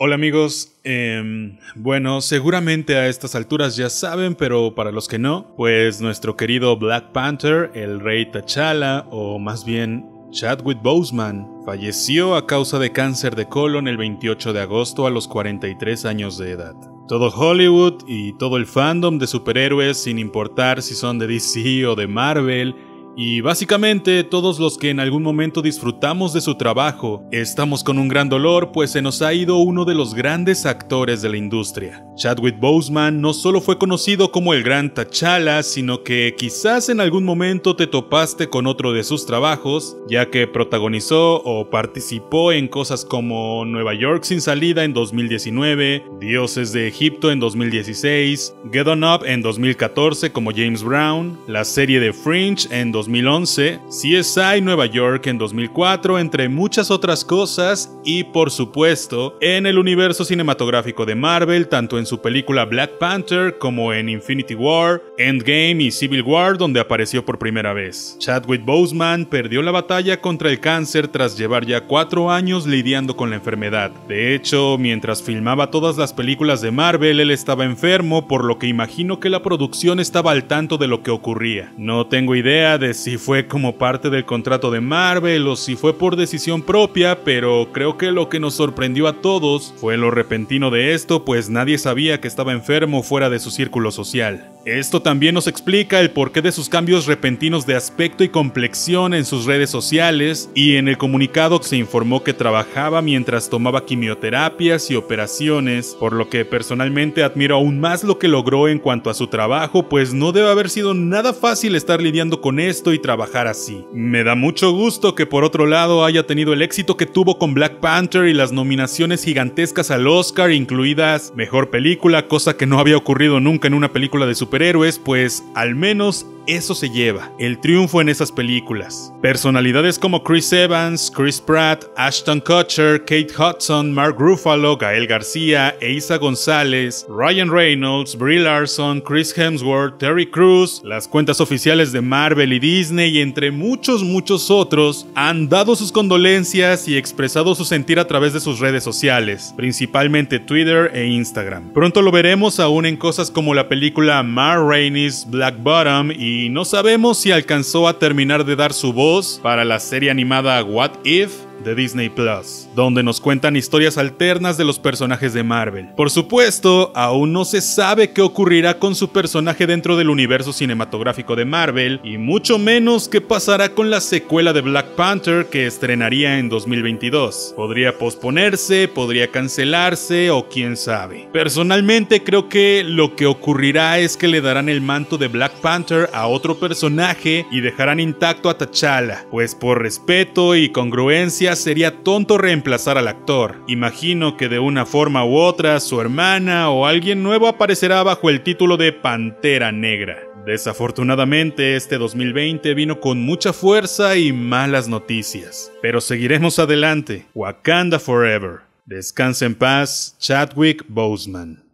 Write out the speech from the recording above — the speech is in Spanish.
Hola amigos, em, bueno, seguramente a estas alturas ya saben, pero para los que no, pues nuestro querido Black Panther, el rey T'Challa, o más bien Chadwick Boseman, falleció a causa de cáncer de colon el 28 de agosto a los 43 años de edad. Todo Hollywood y todo el fandom de superhéroes, sin importar si son de DC o de Marvel, y básicamente todos los que en algún momento disfrutamos de su trabajo, estamos con un gran dolor pues se nos ha ido uno de los grandes actores de la industria. Chadwick Boseman no solo fue conocido como el gran T'Challa, sino que quizás en algún momento te topaste con otro de sus trabajos, ya que protagonizó o participó en cosas como Nueva York sin salida en 2019, Dioses de Egipto en 2016, Get On Up en 2014 como James Brown, la serie de Fringe en 2016, 2011, CSI Nueva York en 2004, entre muchas otras cosas, y por supuesto, en el universo cinematográfico de Marvel, tanto en su película Black Panther como en Infinity War, Endgame y Civil War, donde apareció por primera vez. Chadwick Boseman perdió la batalla contra el cáncer tras llevar ya cuatro años lidiando con la enfermedad. De hecho, mientras filmaba todas las películas de Marvel, él estaba enfermo, por lo que imagino que la producción estaba al tanto de lo que ocurría. No tengo idea de si fue como parte del contrato de Marvel o si fue por decisión propia, pero creo que lo que nos sorprendió a todos fue lo repentino de esto, pues nadie sabía que estaba enfermo fuera de su círculo social. Esto también nos explica el porqué de sus cambios repentinos de aspecto y complexión en sus redes sociales, y en el comunicado se informó que trabajaba mientras tomaba quimioterapias y operaciones, por lo que personalmente admiro aún más lo que logró en cuanto a su trabajo, pues no debe haber sido nada fácil estar lidiando con esto y trabajar así. Me da mucho gusto que por otro lado haya tenido el éxito que tuvo con Black Panther y las nominaciones gigantescas al Oscar, incluidas Mejor Película, cosa que no había ocurrido nunca en una película de super héroes, pues al menos eso se lleva, el triunfo en esas películas. Personalidades como Chris Evans, Chris Pratt, Ashton Kutcher, Kate Hudson, Mark Ruffalo, Gael García, Eisa González, Ryan Reynolds, Brie Larson, Chris Hemsworth, Terry Crews, las cuentas oficiales de Marvel y Disney y entre muchos muchos otros han dado sus condolencias y expresado su sentir a través de sus redes sociales, principalmente Twitter e Instagram. Pronto lo veremos aún en cosas como la película Mar Rainey's Black Bottom y y no sabemos si alcanzó a terminar de dar su voz para la serie animada What If de Disney Plus, donde nos cuentan historias alternas de los personajes de Marvel. Por supuesto, aún no se sabe qué ocurrirá con su personaje dentro del universo cinematográfico de Marvel, y mucho menos qué pasará con la secuela de Black Panther que estrenaría en 2022. Podría posponerse, podría cancelarse o quién sabe. Personalmente creo que lo que ocurrirá es que le darán el manto de Black Panther a otro personaje y dejarán intacto a T'Challa, pues por respeto y congruencia sería tonto reemplazar al actor. Imagino que de una forma u otra su hermana o alguien nuevo aparecerá bajo el título de Pantera Negra. Desafortunadamente este 2020 vino con mucha fuerza y malas noticias, pero seguiremos adelante. Wakanda Forever. Descansa en paz, Chadwick Boseman.